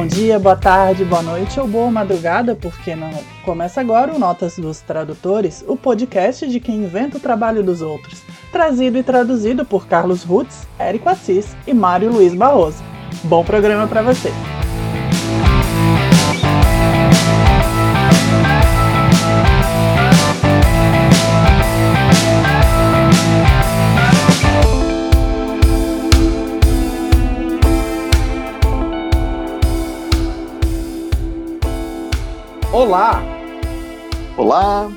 bom dia, boa tarde, boa noite ou boa madrugada, porque não. Começa agora o Notas dos Tradutores, o podcast de quem inventa o trabalho dos outros. Trazido e traduzido por Carlos Rutz, Érico Assis e Mário Luiz Barroso. Bom programa para você! Olá! Olá!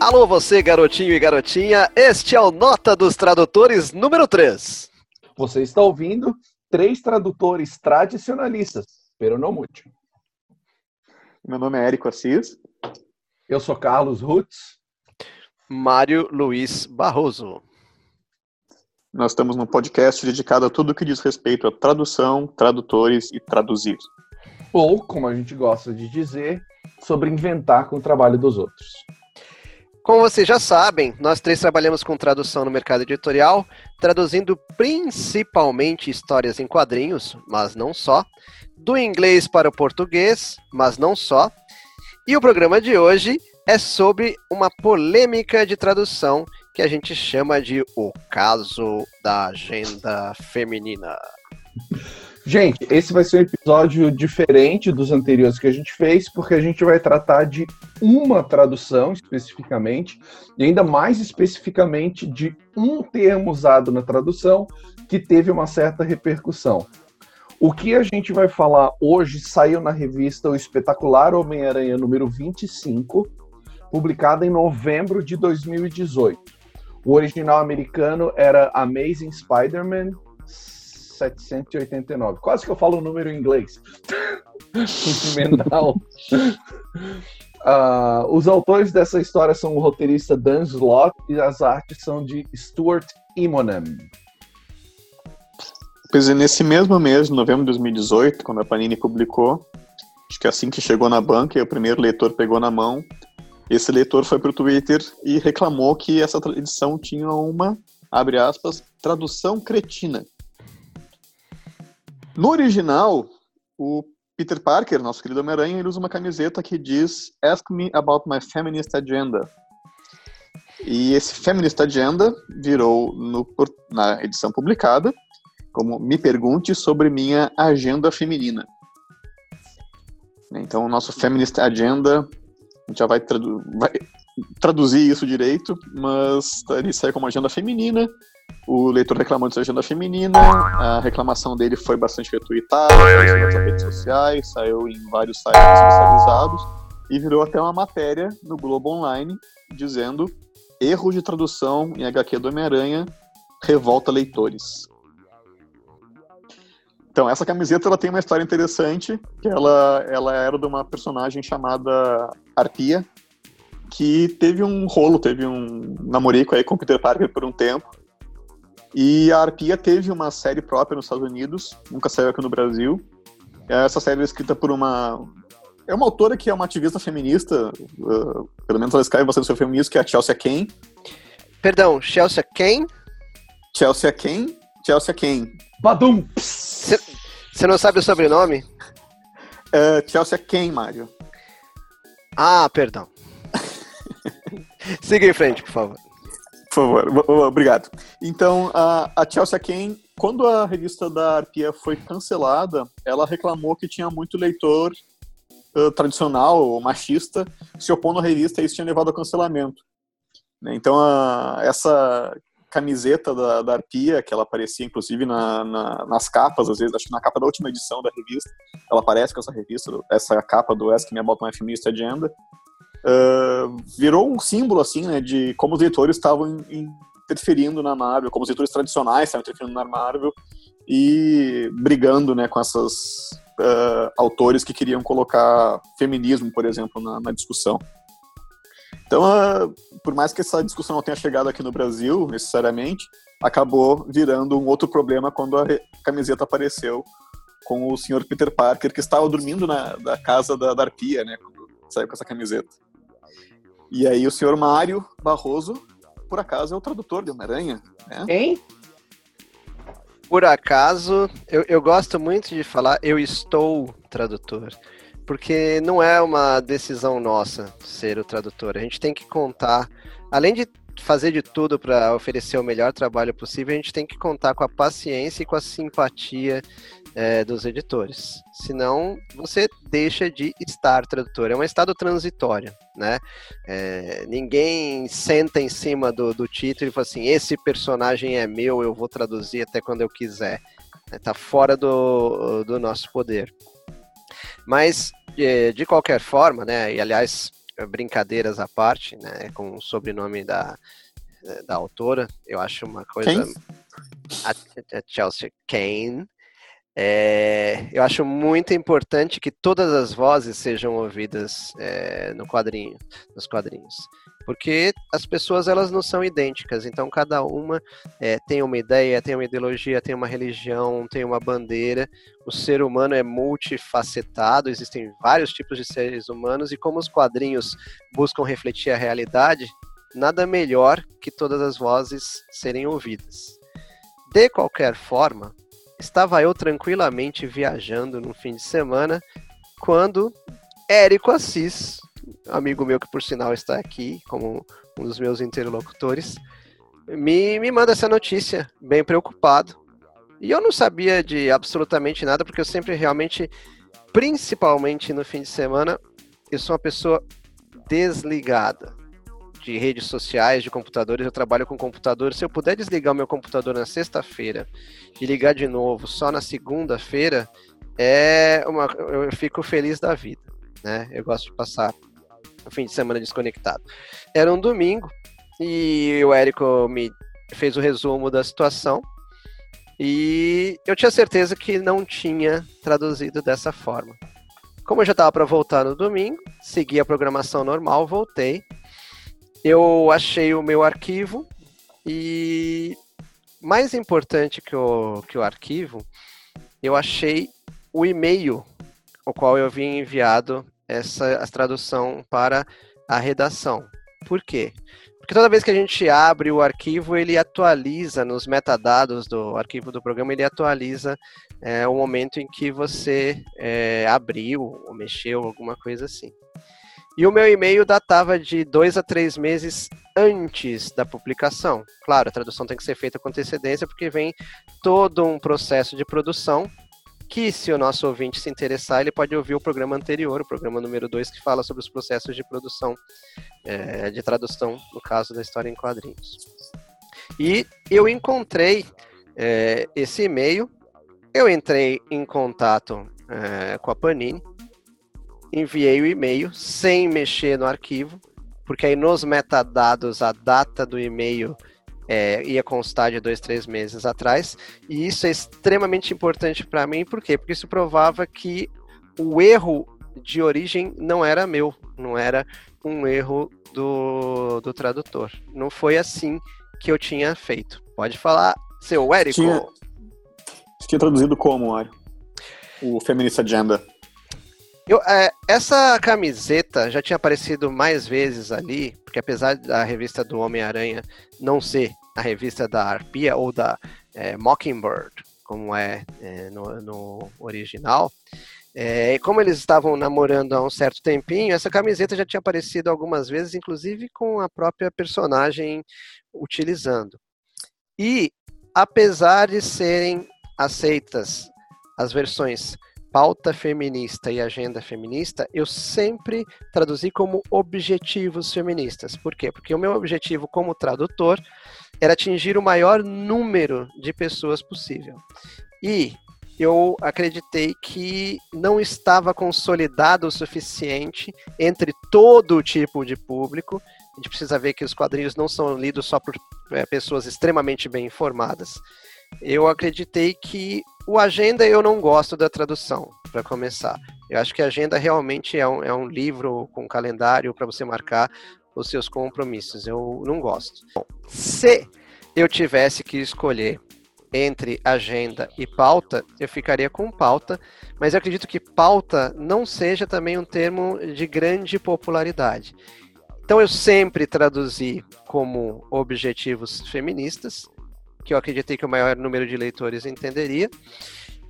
Alô, você, garotinho e garotinha, este é o Nota dos Tradutores número 3. Você está ouvindo três tradutores tradicionalistas, pero não muito. Meu nome é Érico Assis. Eu sou Carlos Rutz. Mário Luiz Barroso. Nós estamos num podcast dedicado a tudo que diz respeito a tradução, tradutores e traduzir ou, como a gente gosta de dizer, sobre inventar com o trabalho dos outros. Como vocês já sabem, nós três trabalhamos com tradução no mercado editorial, traduzindo principalmente histórias em quadrinhos, mas não só, do inglês para o português, mas não só. E o programa de hoje é sobre uma polêmica de tradução que a gente chama de o caso da agenda feminina. Gente, esse vai ser um episódio diferente dos anteriores que a gente fez, porque a gente vai tratar de uma tradução especificamente, e ainda mais especificamente de um termo usado na tradução que teve uma certa repercussão. O que a gente vai falar hoje saiu na revista O Espetacular Homem-Aranha número 25, publicada em novembro de 2018. O original americano era Amazing Spider-Man 789. Quase que eu falo o número em inglês. Mental. Uh, os autores dessa história são o roteirista Dan Slott e as artes são de Stuart Immonen. Pois é, nesse mesmo mês, novembro de 2018, quando a Panini publicou, acho que é assim que chegou na banca e o primeiro leitor pegou na mão, esse leitor foi para o Twitter e reclamou que essa edição tinha uma, abre aspas, tradução cretina. No original, o Peter Parker, nosso querido Homem-Aranha, ele usa uma camiseta que diz Ask me about my feminist agenda. E esse feminist agenda virou no, na edição publicada como Me Pergunte sobre minha agenda feminina. Então, o nosso feminist agenda, a gente já vai, tradu vai traduzir isso direito, mas ele sai como agenda feminina o leitor reclamou de agenda feminina, a reclamação dele foi bastante retweetada, saiu nas redes sociais, saiu em vários sites especializados e virou até uma matéria no Globo Online dizendo erro de tradução em HQ do Homem-Aranha revolta leitores. Então, essa camiseta ela tem uma história interessante, que ela, ela era de uma personagem chamada Arpia, que teve um rolo, teve um namorico aí com o Peter Parker por um tempo, e a Arpia teve uma série própria nos Estados Unidos, nunca saiu aqui no Brasil. Essa série é escrita por uma. É uma autora que é uma ativista feminista, uh, pelo menos ela escreve bastante sobre feminismo, que é a Chelsea Kane. Perdão, Chelsea Kane? Chelsea Kane? Chelsea Kane. Badum! Você não sabe o sobrenome? Uh, Chelsea Kane, Mário. Ah, perdão. Siga em frente, por favor. Favor, obrigado. Então, a, a Chelsea Kane, quando a revista da Arpia foi cancelada, ela reclamou que tinha muito leitor uh, tradicional machista se opondo à revista e isso tinha levado ao cancelamento. Né, então, a, essa camiseta da, da Arpia, que ela aparecia inclusive na, na, nas capas, às vezes, acho que na capa da última edição da revista, ela aparece com essa revista, essa capa do Ask Me About My Feminist Agenda, uh, virou um símbolo, assim, né, de como os leitores estavam interferindo na Marvel, como os leitores tradicionais estavam interferindo na Marvel e brigando, né, com essas uh, autores que queriam colocar feminismo, por exemplo, na, na discussão. Então, uh, por mais que essa discussão não tenha chegado aqui no Brasil, necessariamente, acabou virando um outro problema quando a camiseta apareceu com o senhor Peter Parker, que estava dormindo na da casa da, da Arpia, né, quando saiu com essa camiseta. E aí o senhor Mário Barroso, por acaso, é o tradutor de Homem-Aranha, né? Hein? Por acaso, eu, eu gosto muito de falar eu estou tradutor porque não é uma decisão nossa ser o tradutor. A gente tem que contar, além de fazer de tudo para oferecer o melhor trabalho possível, a gente tem que contar com a paciência e com a simpatia é, dos editores. Senão, você deixa de estar tradutor. É um estado transitório, né? É, ninguém senta em cima do, do título e fala assim: esse personagem é meu, eu vou traduzir até quando eu quiser. Está fora do, do nosso poder. Mas, de, de qualquer forma, né, e aliás, brincadeiras à parte, né, com o sobrenome da, da autora, eu acho uma coisa... A, a Chelsea Kane, é, eu acho muito importante que todas as vozes sejam ouvidas é, no quadrinho, nos quadrinhos, porque as pessoas elas não são idênticas, então cada uma é, tem uma ideia, tem uma ideologia, tem uma religião, tem uma bandeira. O ser humano é multifacetado, existem vários tipos de seres humanos e como os quadrinhos buscam refletir a realidade, nada melhor que todas as vozes serem ouvidas. De qualquer forma, estava eu tranquilamente viajando no fim de semana quando Érico Assis, amigo meu que por sinal está aqui como um dos meus interlocutores, me, me manda essa notícia, bem preocupado. E eu não sabia de absolutamente nada, porque eu sempre realmente, principalmente no fim de semana, eu sou uma pessoa desligada de redes sociais, de computadores, eu trabalho com computador. Se eu puder desligar o meu computador na sexta-feira e ligar de novo só na segunda-feira, é uma, eu fico feliz da vida, né? Eu gosto de passar o fim de semana desconectado. Era um domingo e o Érico me fez o resumo da situação e eu tinha certeza que não tinha traduzido dessa forma. Como eu já estava para voltar no domingo, segui a programação normal, voltei eu achei o meu arquivo e mais importante que o, que o arquivo, eu achei o e-mail o qual eu havia enviado essa tradução para a redação. Por quê? Porque toda vez que a gente abre o arquivo, ele atualiza nos metadados do arquivo do programa, ele atualiza é, o momento em que você é, abriu ou mexeu, alguma coisa assim. E o meu e-mail datava de dois a três meses antes da publicação. Claro, a tradução tem que ser feita com antecedência, porque vem todo um processo de produção que, se o nosso ouvinte se interessar, ele pode ouvir o programa anterior, o programa número 2, que fala sobre os processos de produção, é, de tradução, no caso da história em quadrinhos. E eu encontrei é, esse e-mail, eu entrei em contato é, com a Panini, enviei o e-mail sem mexer no arquivo, porque aí nos metadados a data do e-mail é, ia constar de dois, três meses atrás, e isso é extremamente importante para mim, por quê? Porque isso provava que o erro de origem não era meu, não era um erro do, do tradutor. Não foi assim que eu tinha feito. Pode falar, seu Érico. Tinha, tinha traduzido como, Mário? O Feminist Agenda. Eu, é, essa camiseta já tinha aparecido mais vezes ali, porque apesar da revista do Homem-Aranha não ser a revista da Arpia ou da é, Mockingbird, como é, é no, no, original, é, como eles estavam namorando há um certo tempinho, essa camiseta já tinha aparecido algumas vezes, inclusive com a própria personagem utilizando. E, apesar de serem aceitas as versões pauta feminista e agenda feminista, eu sempre traduzi como objetivos feministas. Por quê? Porque o meu objetivo como tradutor era atingir o maior número de pessoas possível. E eu acreditei que não estava consolidado o suficiente entre todo tipo de público. A gente precisa ver que os quadrinhos não são lidos só por é, pessoas extremamente bem informadas. Eu acreditei que o Agenda eu não gosto da tradução, para começar. Eu acho que Agenda realmente é um, é um livro com calendário para você marcar os seus compromissos. Eu não gosto. Bom, se eu tivesse que escolher entre agenda e pauta, eu ficaria com pauta, mas eu acredito que pauta não seja também um termo de grande popularidade. Então eu sempre traduzi como objetivos feministas, que eu acreditei que o maior número de leitores entenderia.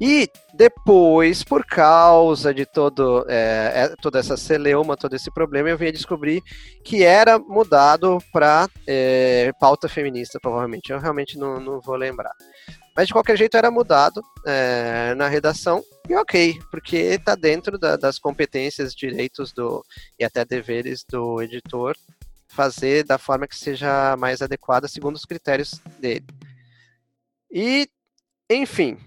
E depois, por causa de todo, é, é toda essa celeuma, todo esse problema, eu vim a descobrir que era mudado para é, pauta feminista, provavelmente. Eu realmente não, não vou lembrar. Mas de qualquer jeito era mudado é, na redação, e ok, porque está dentro da, das competências, direitos do, e até deveres do editor fazer da forma que seja mais adequada segundo os critérios dele. E, enfim,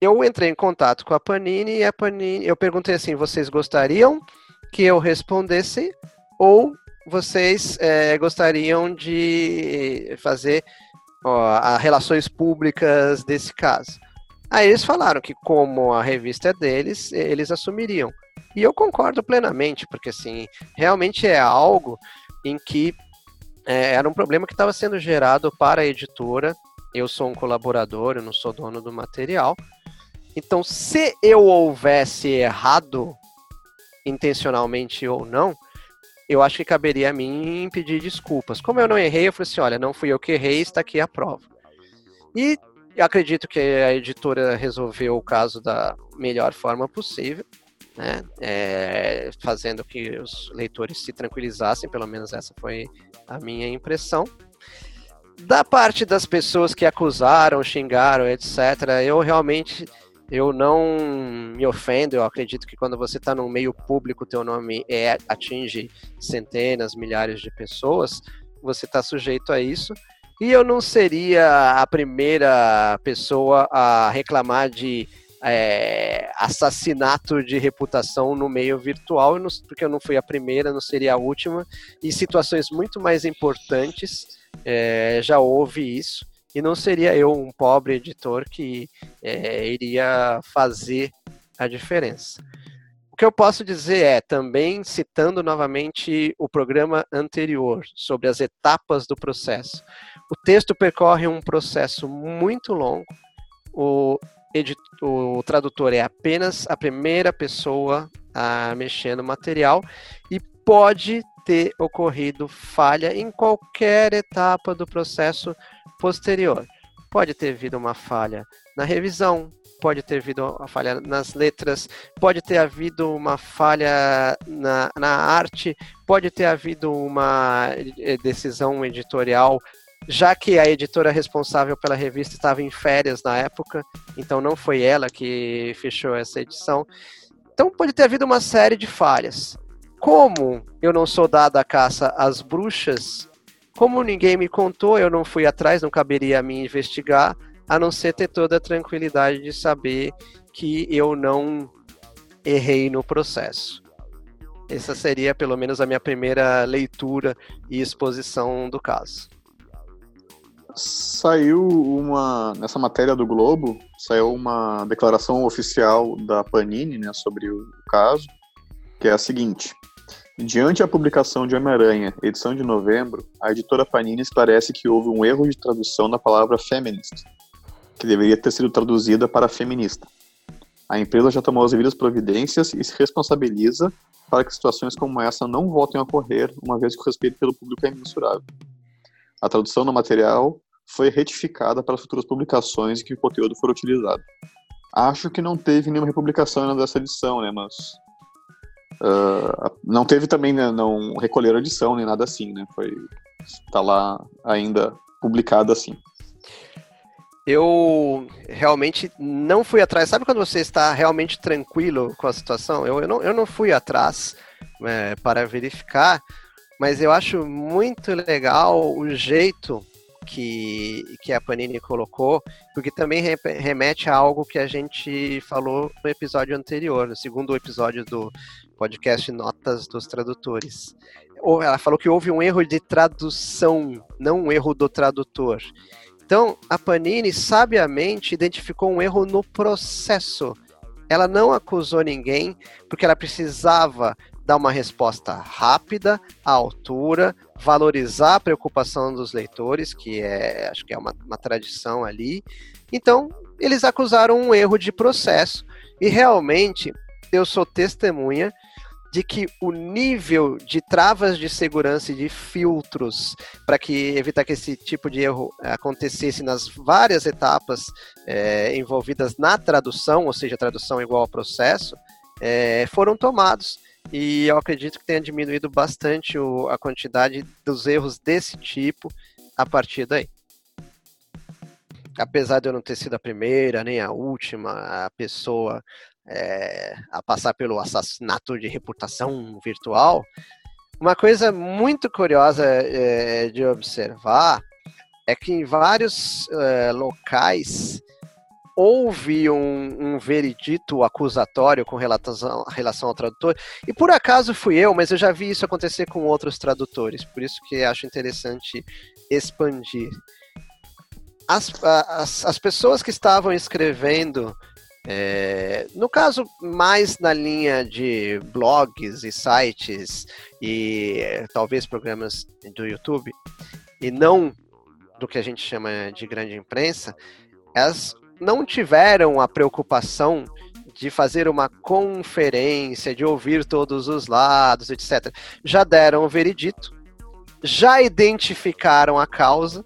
eu entrei em contato com a Panini e a Panini, eu perguntei assim, vocês gostariam que eu respondesse ou vocês é, gostariam de fazer ó, relações públicas desse caso? Aí eles falaram que como a revista é deles, eles assumiriam. E eu concordo plenamente, porque assim, realmente é algo em que é, era um problema que estava sendo gerado para a editora. Eu sou um colaborador, eu não sou dono do material. Então, se eu houvesse errado, intencionalmente ou não, eu acho que caberia a mim pedir desculpas. Como eu não errei, eu falei assim: olha, não fui eu que errei, está aqui a prova. E acredito que a editora resolveu o caso da melhor forma possível, né? É, fazendo que os leitores se tranquilizassem, pelo menos essa foi a minha impressão. Da parte das pessoas que acusaram, xingaram, etc., eu realmente eu não me ofendo, eu acredito que quando você está no meio público, teu nome é, atinge centenas, milhares de pessoas, você está sujeito a isso. E eu não seria a primeira pessoa a reclamar de é, assassinato de reputação no meio virtual, porque eu não fui a primeira, não seria a última, e situações muito mais importantes é, já houve isso e não seria eu, um pobre editor, que é, iria fazer a diferença. O que eu posso dizer é, também citando novamente o programa anterior, sobre as etapas do processo. O texto percorre um processo muito longo, o, o tradutor é apenas a primeira pessoa a mexer no material e pode ter ocorrido falha em qualquer etapa do processo posterior. Pode ter havido uma falha na revisão, pode ter havido uma falha nas letras, pode ter havido uma falha na, na arte, pode ter havido uma eh, decisão editorial, já que a editora responsável pela revista estava em férias na época, então não foi ela que fechou essa edição. Então pode ter havido uma série de falhas. Como eu não sou dada a caça às bruxas, como ninguém me contou, eu não fui atrás, não caberia a mim investigar, a não ser ter toda a tranquilidade de saber que eu não errei no processo. Essa seria, pelo menos, a minha primeira leitura e exposição do caso. Saiu uma. Nessa matéria do Globo, saiu uma declaração oficial da Panini né, sobre o caso, que é a seguinte: Diante a publicação de Homem-Aranha, edição de novembro, a editora Panini esclarece que houve um erro de tradução na palavra feminist, que deveria ter sido traduzida para feminista. A empresa já tomou as devidas providências e se responsabiliza para que situações como essa não voltem a ocorrer, uma vez que o respeito pelo público é imensurável. A tradução no material foi retificada para futuras publicações em que o conteúdo for utilizado. Acho que não teve nenhuma republicação dessa edição, né, mas Uh, não teve também, né, não recolheram edição nem nada assim, né? Foi tá lá ainda publicado assim. Eu realmente não fui atrás. Sabe quando você está realmente tranquilo com a situação? Eu, eu, não, eu não fui atrás é, para verificar, mas eu acho muito legal o jeito que, que a Panini colocou, porque também remete a algo que a gente falou no episódio anterior, no segundo episódio do podcast Notas dos Tradutores. Ela falou que houve um erro de tradução, não um erro do tradutor. Então, a Panini sabiamente identificou um erro no processo. Ela não acusou ninguém porque ela precisava dar uma resposta rápida, à altura, valorizar a preocupação dos leitores, que é, acho que é uma, uma tradição ali. Então, eles acusaram um erro de processo. E realmente, eu sou testemunha de que o nível de travas de segurança e de filtros para que evitar que esse tipo de erro acontecesse nas várias etapas é, envolvidas na tradução, ou seja, tradução igual ao processo, é, foram tomados e eu acredito que tenha diminuído bastante o, a quantidade dos erros desse tipo a partir daí. Apesar de eu não ter sido a primeira nem a última a pessoa é, a passar pelo assassinato de reputação virtual, uma coisa muito curiosa é, de observar é que em vários é, locais houve um, um, veredito acusatório com relação, relação ao tradutor, e por acaso fui eu, mas eu já vi isso acontecer com outros tradutores, por isso que acho interessante expandir. As, as, as pessoas que estavam escrevendo, é, no caso, mais na linha de blogs e sites e talvez programas do YouTube, e não do que a gente chama de grande imprensa, elas não tiveram a preocupação de fazer uma conferência, de ouvir todos os lados, etc. Já deram o veredito, já identificaram a causa.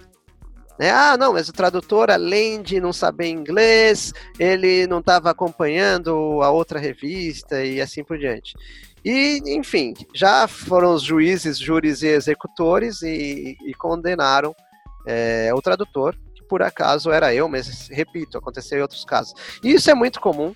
Né? Ah, não, mas o tradutor, além de não saber inglês, ele não estava acompanhando a outra revista e assim por diante. E, enfim, já foram os juízes, júris e executores e, e condenaram é, o tradutor por acaso era eu, mas repito, aconteceu em outros casos. E isso é muito comum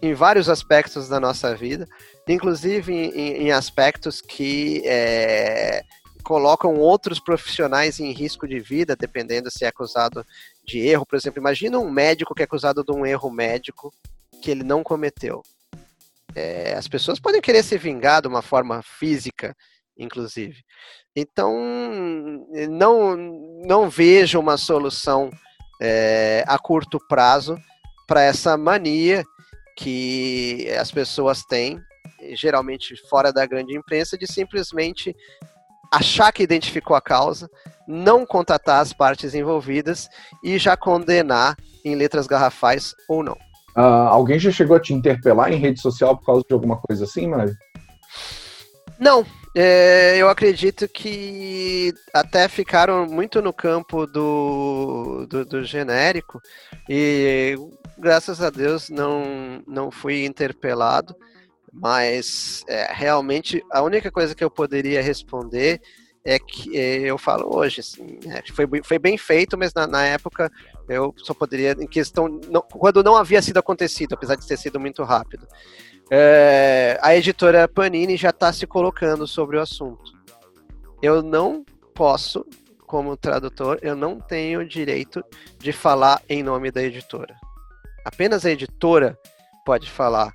em vários aspectos da nossa vida, inclusive em, em aspectos que é, colocam outros profissionais em risco de vida, dependendo se é acusado de erro. Por exemplo, imagina um médico que é acusado de um erro médico que ele não cometeu. É, as pessoas podem querer se vingar de uma forma física, inclusive. Então, não, não vejo uma solução é, a curto prazo para essa mania que as pessoas têm, geralmente fora da grande imprensa, de simplesmente achar que identificou a causa, não contatar as partes envolvidas e já condenar em letras garrafais ou não. Uh, alguém já chegou a te interpelar em rede social por causa de alguma coisa assim, Mário? Não, é, eu acredito que até ficaram muito no campo do, do, do, genérico e graças a Deus não, não fui interpelado, mas é, realmente a única coisa que eu poderia responder é que é, eu falo hoje, assim, é, foi, foi bem feito, mas na, na época eu só poderia, em questão, não, quando não havia sido acontecido, apesar de ter sido muito rápido. É, a editora Panini já está se colocando sobre o assunto. Eu não posso, como tradutor, eu não tenho direito de falar em nome da editora. Apenas a editora pode falar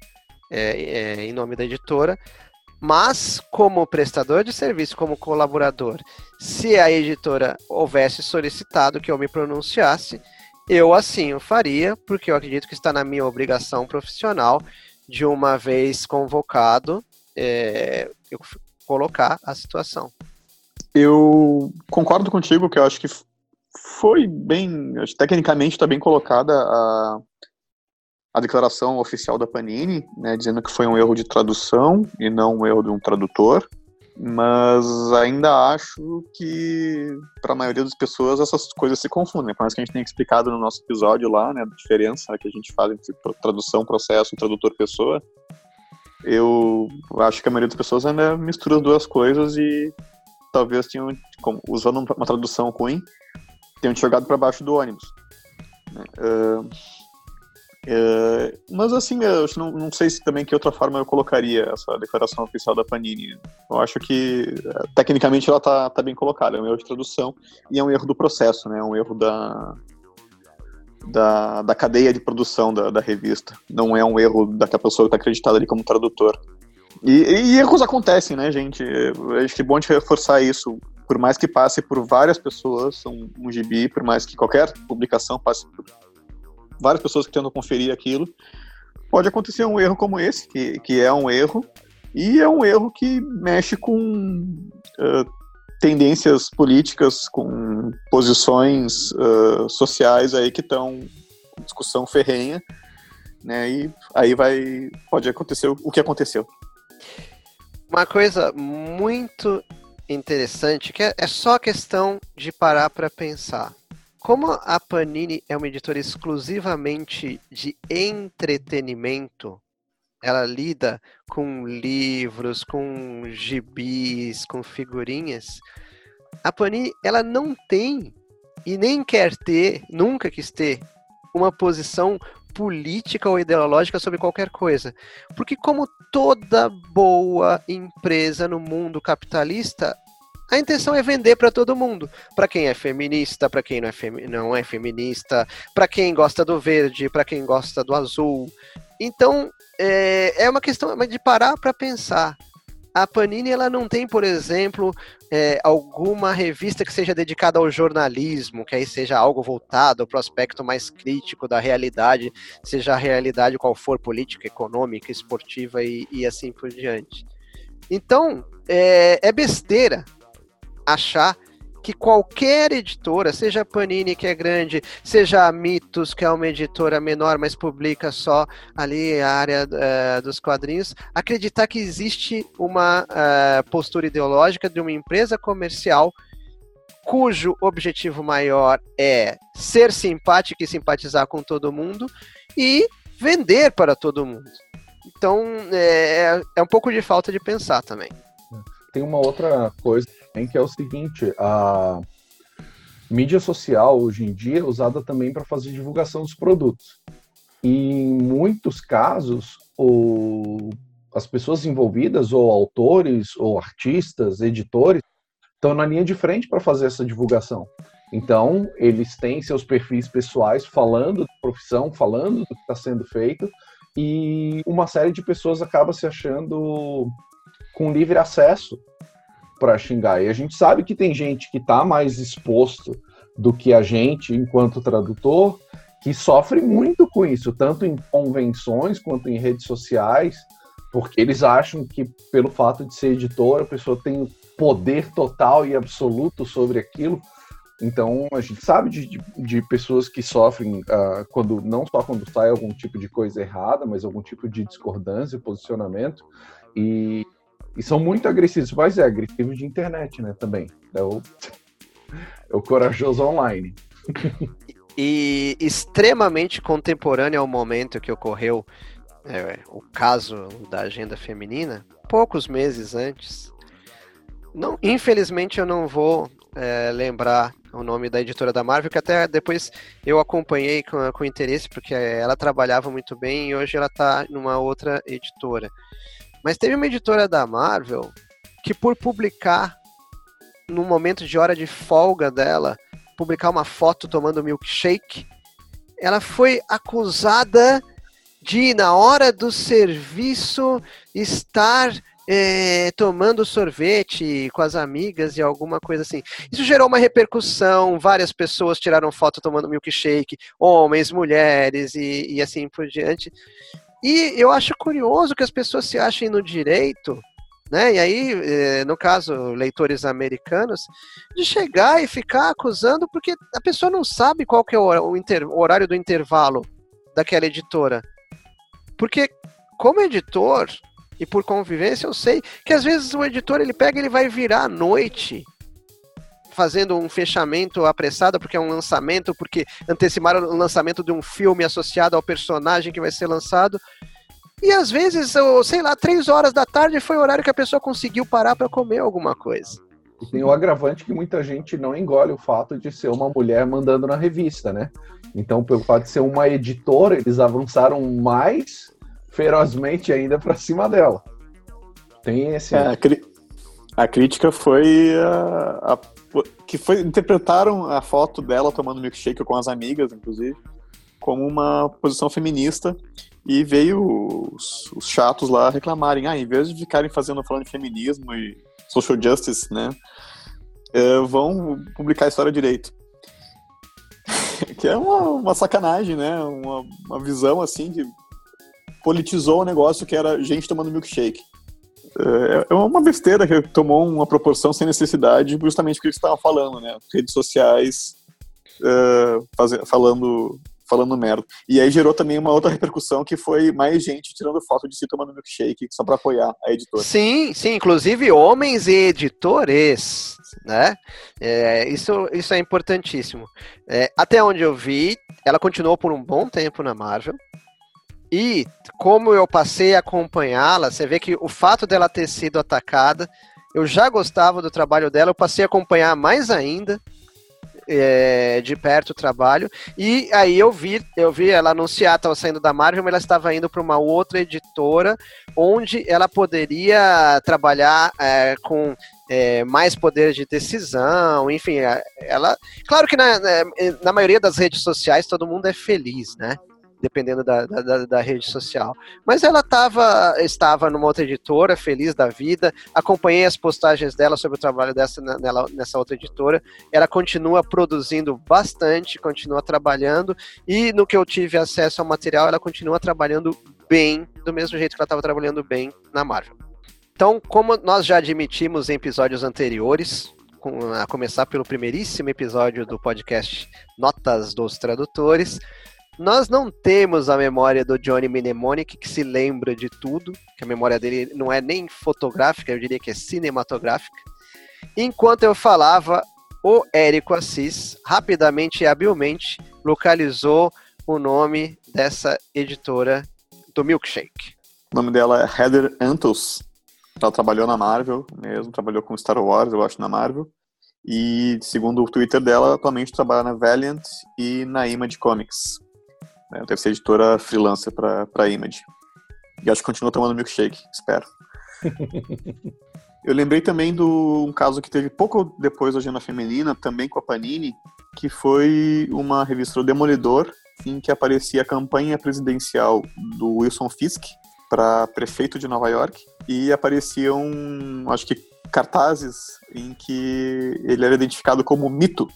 é, é, em nome da editora, mas como prestador de serviço, como colaborador, se a editora houvesse solicitado que eu me pronunciasse, eu assim o faria, porque eu acredito que está na minha obrigação profissional de uma vez convocado, é, eu colocar a situação. Eu concordo contigo que eu acho que foi bem, tecnicamente está bem colocada a, a declaração oficial da Panini, né, dizendo que foi um erro de tradução e não um erro de um tradutor mas ainda acho que para a maioria das pessoas essas coisas se confundem. Por mais que a gente tenha explicado no nosso episódio lá, né, a diferença que a gente faz entre tradução, processo, tradutor, pessoa, eu acho que a maioria das pessoas ainda mistura as duas coisas e talvez tenham, usando uma tradução ruim, tenham te jogado para baixo do ônibus. Uh, é, mas assim, eu não, não sei se também que outra forma eu colocaria essa declaração oficial da Panini. Eu acho que tecnicamente ela tá, tá bem colocada, é um erro de tradução e é um erro do processo, né? É um erro da, da, da cadeia de produção da, da revista. Não é um erro daquela pessoa que está acreditada ali como tradutor. E, e, erros acontecem, né, gente? Acho que é bom de reforçar isso. Por mais que passe por várias pessoas, um, um gibi, por mais que qualquer publicação passe por várias pessoas que tentam conferir aquilo, pode acontecer um erro como esse, que, que é um erro, e é um erro que mexe com uh, tendências políticas, com posições uh, sociais aí que estão em discussão ferrenha, né? E aí vai pode acontecer o que aconteceu. uma coisa muito interessante que é, é só questão de parar para pensar. Como a Panini é uma editora exclusivamente de entretenimento, ela lida com livros, com gibis, com figurinhas. A Panini, ela não tem e nem quer ter, nunca quis ter, uma posição política ou ideológica sobre qualquer coisa. Porque como toda boa empresa no mundo capitalista, a intenção é vender para todo mundo. Para quem é feminista, para quem não é, femi não é feminista, para quem gosta do verde, para quem gosta do azul. Então, é, é uma questão de parar para pensar. A Panini ela não tem, por exemplo, é, alguma revista que seja dedicada ao jornalismo, que aí seja algo voltado para o aspecto mais crítico da realidade, seja a realidade qual for, política, econômica, esportiva e, e assim por diante. Então, é, é besteira achar que qualquer editora, seja a Panini, que é grande, seja a Mitos, que é uma editora menor, mas publica só ali a área uh, dos quadrinhos, acreditar que existe uma uh, postura ideológica de uma empresa comercial cujo objetivo maior é ser simpático e simpatizar com todo mundo e vender para todo mundo. Então, é, é um pouco de falta de pensar também. Tem uma outra coisa em que é o seguinte, a mídia social hoje em dia é usada também para fazer divulgação dos produtos. E em muitos casos, o, as pessoas envolvidas, ou autores, ou artistas, editores, estão na linha de frente para fazer essa divulgação. Então, eles têm seus perfis pessoais falando da profissão, falando do que está sendo feito, e uma série de pessoas acaba se achando com livre acesso para xingar. E a gente sabe que tem gente que está mais exposto do que a gente, enquanto tradutor, que sofre muito com isso, tanto em convenções quanto em redes sociais, porque eles acham que, pelo fato de ser editor, a pessoa tem poder total e absoluto sobre aquilo. Então, a gente sabe de, de, pessoas que sofrem uh, quando não só quando sai algum tipo de coisa errada, mas algum tipo de discordância, posicionamento. E e são muito agressivos, mas é agressivo de internet, né, também. É o, é o corajoso online. e extremamente contemporâneo ao momento que ocorreu é, o caso da agenda feminina, poucos meses antes. Não, infelizmente eu não vou é, lembrar o nome da editora da Marvel, que até depois eu acompanhei com, com interesse, porque ela trabalhava muito bem e hoje ela está numa outra editora. Mas teve uma editora da Marvel que, por publicar, no momento de hora de folga dela, publicar uma foto tomando milkshake, ela foi acusada de, na hora do serviço, estar é, tomando sorvete com as amigas e alguma coisa assim. Isso gerou uma repercussão, várias pessoas tiraram foto tomando milkshake, homens, mulheres e, e assim por diante. E eu acho curioso que as pessoas se achem no direito, né? E aí, eh, no caso, leitores americanos, de chegar e ficar acusando porque a pessoa não sabe qual que é o, horário do intervalo daquela editora. Porque, como editor, e por convivência, eu sei que às vezes o editor ele pega ele vai virar à noite fazendo um fechamento apressado porque é um lançamento, porque anteciparam o lançamento de um filme associado ao personagem que vai ser lançado. E às vezes, sei lá, três horas da tarde foi o horário que a pessoa conseguiu parar para comer alguma coisa. E tem o agravante que muita gente não engole o fato de ser uma mulher mandando na revista, né? Então, pelo fato de ser uma editora, eles avançaram mais ferozmente ainda para cima dela. Tem esse. É, a, a, crítica foi a, a que foi interpretaram a foto dela tomando milkshake com as amigas, inclusive, como uma posição feminista e veio os, os chatos lá reclamarem, ah, em vez de ficarem fazendo falando de feminismo e social justice, né, uh, vão publicar a história direito. que é uma, uma sacanagem, né, uma, uma visão assim que politizou o negócio que era gente tomando milkshake. É, é uma besteira que tomou uma proporção sem necessidade, justamente porque você estava falando, né? Redes sociais uh, falando, falando merda. E aí gerou também uma outra repercussão que foi mais gente tirando foto de si tomando milkshake só para apoiar a editora. Sim, sim, inclusive homens e editores, né? É, isso, isso é importantíssimo. É, até onde eu vi, ela continuou por um bom tempo na Marvel. E como eu passei a acompanhá-la, você vê que o fato dela ter sido atacada, eu já gostava do trabalho dela, eu passei a acompanhar mais ainda é, de perto o trabalho. E aí eu vi, eu vi ela anunciar, estava saindo da Marvel, mas ela estava indo para uma outra editora, onde ela poderia trabalhar é, com é, mais poder de decisão, enfim, é, ela. Claro que na, na maioria das redes sociais todo mundo é feliz, né? Dependendo da, da, da, rede social. Mas ela tava, estava numa outra editora, feliz da vida, acompanhei as postagens dela sobre o trabalho dessa nela, nessa outra editora. Ela continua produzindo bastante, continua trabalhando, e no que eu tive acesso ao material, ela continua trabalhando bem, do mesmo jeito que ela estava trabalhando bem na Marvel. Então, como nós já admitimos em episódios anteriores, a começar pelo primeiríssimo episódio do podcast Notas dos Tradutores, nós não temos a memória do Johnny Mnemonic, que se lembra de tudo, que a memória dele não é nem fotográfica, eu diria que é cinematográfica. Enquanto eu falava, o Érico Assis, rapidamente e habilmente, localizou o nome dessa editora do Milkshake. O nome dela é Heather Antos. Ela trabalhou na Marvel mesmo, trabalhou com Star Wars, eu acho, na Marvel. E, segundo o Twitter dela, atualmente trabalha na Valiant e na Image Comics. Né? Deve ser editora freelancer para a Image. E acho que continua tomando milkshake, espero. Eu lembrei também de um caso que teve pouco depois da Agenda Feminina, também com a Panini, que foi uma revista do Demolidor, em que aparecia a campanha presidencial do Wilson Fisk para prefeito de Nova York, e apareciam, acho que, cartazes em que ele era identificado como mito,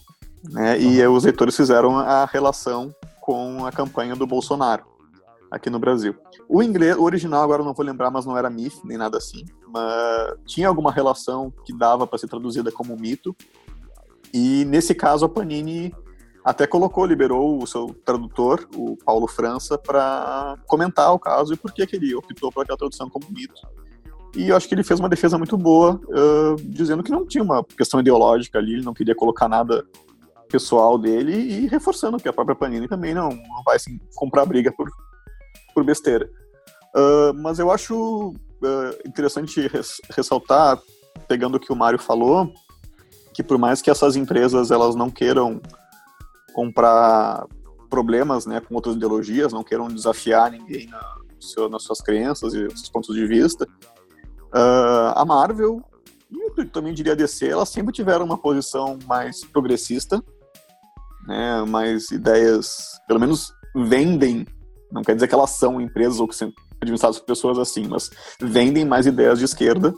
né? E os leitores fizeram a relação com a campanha do Bolsonaro aqui no Brasil. O inglês, o original agora não vou lembrar, mas não era MIF nem nada assim, mas tinha alguma relação que dava para ser traduzida como mito. E nesse caso a Panini até colocou, liberou o seu tradutor, o Paulo França, para comentar o caso e por que, que ele optou por aquela tradução como mito. E eu acho que ele fez uma defesa muito boa, uh, dizendo que não tinha uma questão ideológica ali, ele não queria colocar nada pessoal dele e reforçando que a própria Panini também não, não vai assim, comprar briga por, por besteira. Uh, mas eu acho uh, interessante res, ressaltar, pegando o que o Mário falou, que por mais que essas empresas elas não queiram comprar problemas né, com outras ideologias, não queiram desafiar ninguém na, seu, nas suas crenças e seus pontos de vista, uh, a Marvel e também diria a DC, elas sempre tiveram uma posição mais progressista né, mais ideias, pelo menos vendem, não quer dizer que elas são empresas ou que são administradas por pessoas assim, mas vendem mais ideias de esquerda,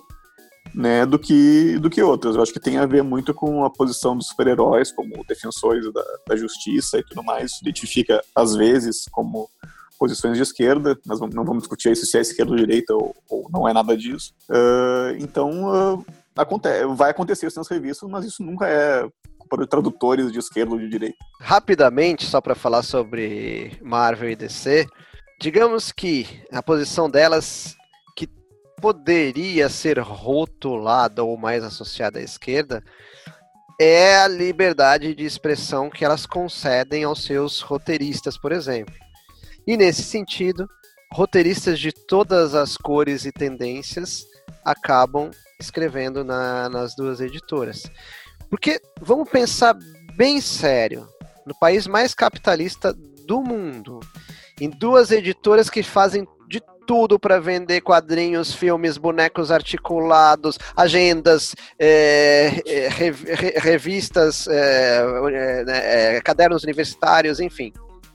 né, do que do que outras. Eu acho que tem a ver muito com a posição dos super-heróis como defensores da, da justiça e tudo mais. Isso identifica às vezes como posições de esquerda, mas não vamos discutir isso se é esquerda ou direita ou, ou não é nada disso. Uh, então uh, acontece, vai acontecer isso nas revistas, mas isso nunca é para tradutores de esquerda ou de direita. Rapidamente, só para falar sobre Marvel e DC, digamos que a posição delas que poderia ser rotulada ou mais associada à esquerda é a liberdade de expressão que elas concedem aos seus roteiristas, por exemplo. E nesse sentido, roteiristas de todas as cores e tendências acabam escrevendo na, nas duas editoras. Porque vamos pensar bem sério, no país mais capitalista do mundo, em duas editoras que fazem de tudo para vender quadrinhos, filmes, bonecos articulados, agendas, é, é, revistas, é, né, é, cadernos universitários, enfim.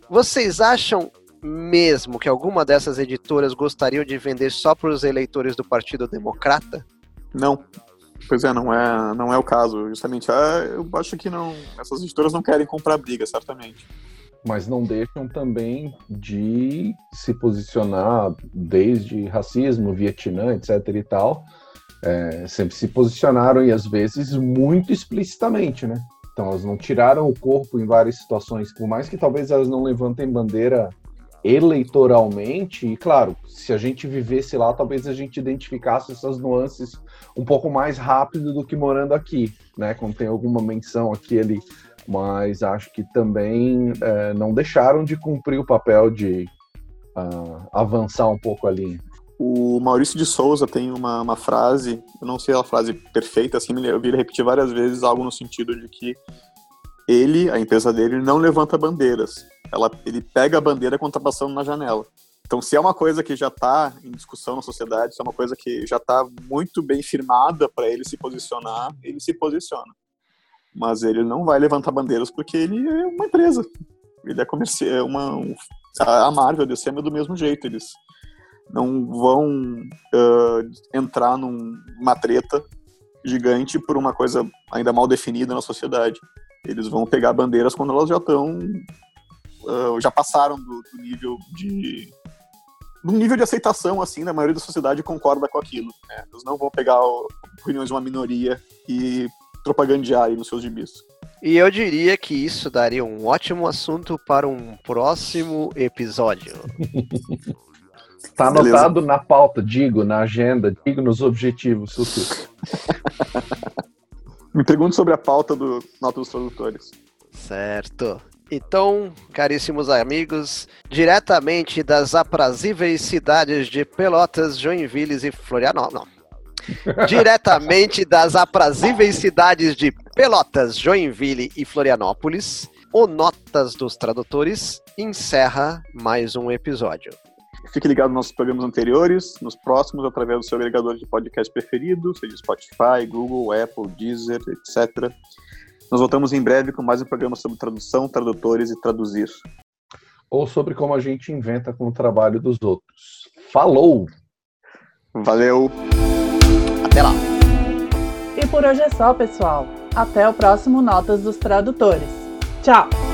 Vocês acham mesmo que alguma dessas editoras gostariam de vender só para os eleitores do Partido Democrata? Não. Pois é, não é, não é o caso. Justamente, ah, eu acho que não, essas editoras não querem comprar briga, certamente. Mas não deixam também de se posicionar desde racismo, Vietnã, etc. e tal. É, sempre se posicionaram e às vezes muito explicitamente, né? Então elas não tiraram o corpo em várias situações, por mais que talvez elas não levantem bandeira eleitoralmente, e claro, se a gente vivesse lá, talvez a gente identificasse essas nuances um pouco mais rápido do que morando aqui, né? Quando tem alguma menção aqui ali, mas acho que também é, não deixaram de cumprir o papel de uh, avançar um pouco ali. O Maurício de Souza tem uma, uma frase, eu não sei a frase perfeita, assim, eu vi ele repetir várias vezes algo no sentido de que ele, a empresa dele, não levanta bandeiras. Ela, ele pega a bandeira quando está passando na janela. Então, se é uma coisa que já está em discussão na sociedade, se é uma coisa que já está muito bem firmada para ele se posicionar, ele se posiciona. Mas ele não vai levantar bandeiras porque ele é uma empresa. Ele é comercial, é uma um, a Marvel, a DC é do mesmo jeito. Eles não vão uh, entrar numa treta gigante por uma coisa ainda mal definida na sociedade. Eles vão pegar bandeiras quando elas já estão. Uh, já passaram do, do, nível de. do nível de aceitação, assim, da maioria da sociedade concorda com aquilo. Né? Eles não vão pegar opiniões de uma minoria e propagandear aí nos seus gibis. E eu diria que isso daria um ótimo assunto para um próximo episódio. Está anotado na pauta, digo, na agenda, digo nos objetivos, Sussu. Me pergunte sobre a pauta do Nota dos Tradutores. Certo. Então, caríssimos amigos, diretamente das aprazíveis cidades de Pelotas, Joinville e Florianópolis. Diretamente das aprazíveis cidades de Pelotas, Joinville e Florianópolis, o Notas dos Tradutores encerra mais um episódio. Fique ligado nos nossos programas anteriores, nos próximos, através do seu agregador de podcast preferido, seja Spotify, Google, Apple, Deezer, etc. Nós voltamos em breve com mais um programa sobre tradução, tradutores e traduzir. Ou sobre como a gente inventa com o trabalho dos outros. Falou! Valeu! Até lá! E por hoje é só, pessoal. Até o próximo Notas dos Tradutores. Tchau!